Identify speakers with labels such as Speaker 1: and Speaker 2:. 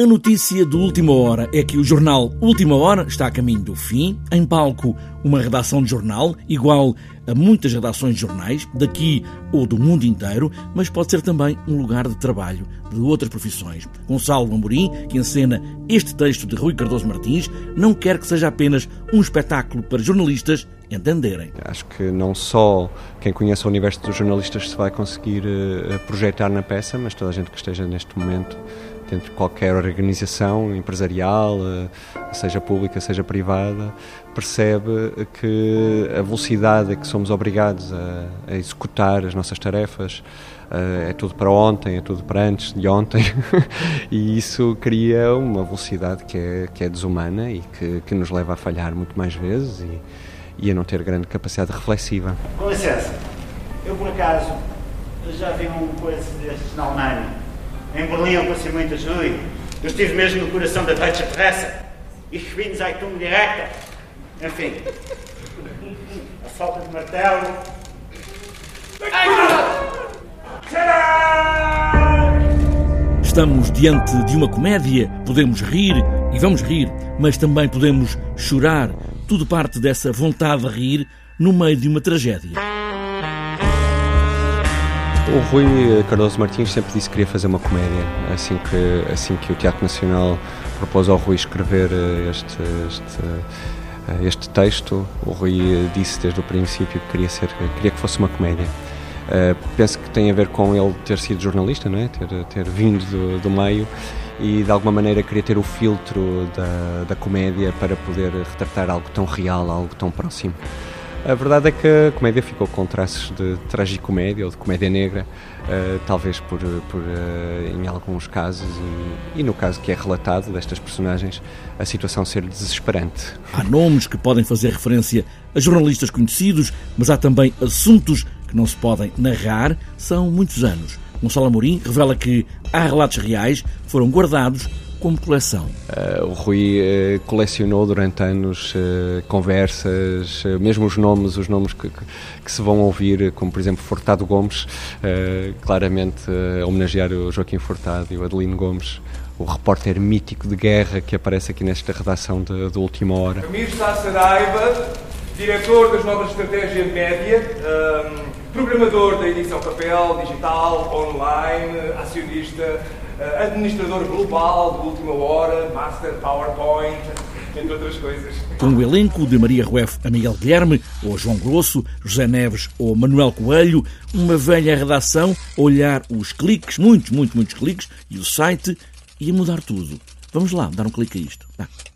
Speaker 1: A notícia de última hora é que o jornal Última Hora está a caminho do fim. Em palco, uma redação de jornal, igual a muitas redações de jornais, daqui ou do mundo inteiro, mas pode ser também um lugar de trabalho de outras profissões. Gonçalo Amorim, que encena este texto de Rui Cardoso Martins, não quer que seja apenas um espetáculo para jornalistas entenderem.
Speaker 2: Acho que não só quem conhece o universo dos jornalistas se vai conseguir eh, projetar na peça, mas toda a gente que esteja neste momento dentro de qualquer organização empresarial, eh, seja pública, seja privada, percebe que a velocidade a que somos obrigados a, a executar as nossas tarefas eh, é tudo para ontem, é tudo para antes de ontem, e isso cria uma velocidade que é, que é desumana e que, que nos leva a falhar muito mais vezes e, e a não ter grande capacidade reflexiva.
Speaker 3: Com licença, eu por acaso já vi um coisa destes na Alemanha em Berlim eu passei muito ajuda. Eu estive mesmo no coração da Deutsche Presse. Ich bin Zeitung direta. Enfim. A falta de martelo.
Speaker 1: Estamos diante de uma comédia, podemos rir e vamos rir, mas também podemos chorar. Tudo parte dessa vontade de rir no meio de uma tragédia.
Speaker 2: O Rui Cardoso Martins sempre disse que queria fazer uma comédia, assim que, assim que o Teatro Nacional propôs ao Rui escrever eh, este, este, eh, este texto, o Rui disse desde o princípio que queria, ser, queria que fosse uma comédia. Uh, penso que tem a ver com ele ter sido jornalista, não é? ter, ter vindo do, do meio e de alguma maneira queria ter o filtro da, da comédia para poder retratar algo tão real, algo tão próximo. A verdade é que a comédia ficou com traços de tragicomédia ou de comédia negra, uh, talvez por, por uh, em alguns casos, e, e, no caso que é relatado destas personagens, a situação ser desesperante.
Speaker 1: Há nomes que podem fazer referência a jornalistas conhecidos, mas há também assuntos que não se podem narrar. São muitos anos. Gonçalo Amorim revela que há relatos reais foram guardados como coleção?
Speaker 2: Uh, o Rui uh, colecionou durante anos uh, conversas, mesmo os nomes, os nomes que, que, que, se vão ouvir, como por exemplo Furtado Gomes, claramente a homenagear o Joaquim Furtado e o Adelino Gomes, o repórter mítico de guerra que aparece aqui nesta redação de, de Última Hora.
Speaker 4: Camilo Sá Saraiva, diretor das novas estratégias média, um, programador da edição papel, digital, online, acionista, eh, administrador global de última hora, master PowerPoint, entre outras coisas.
Speaker 1: Com o elenco de Maria Rueff a Miguel Guilherme, ou João Grosso, José Neves ou Manuel Coelho, uma velha redação, olhar os cliques, muitos, muitos, muitos cliques, e o site, ia mudar tudo. Vamos lá, dar um clique a isto. Ah.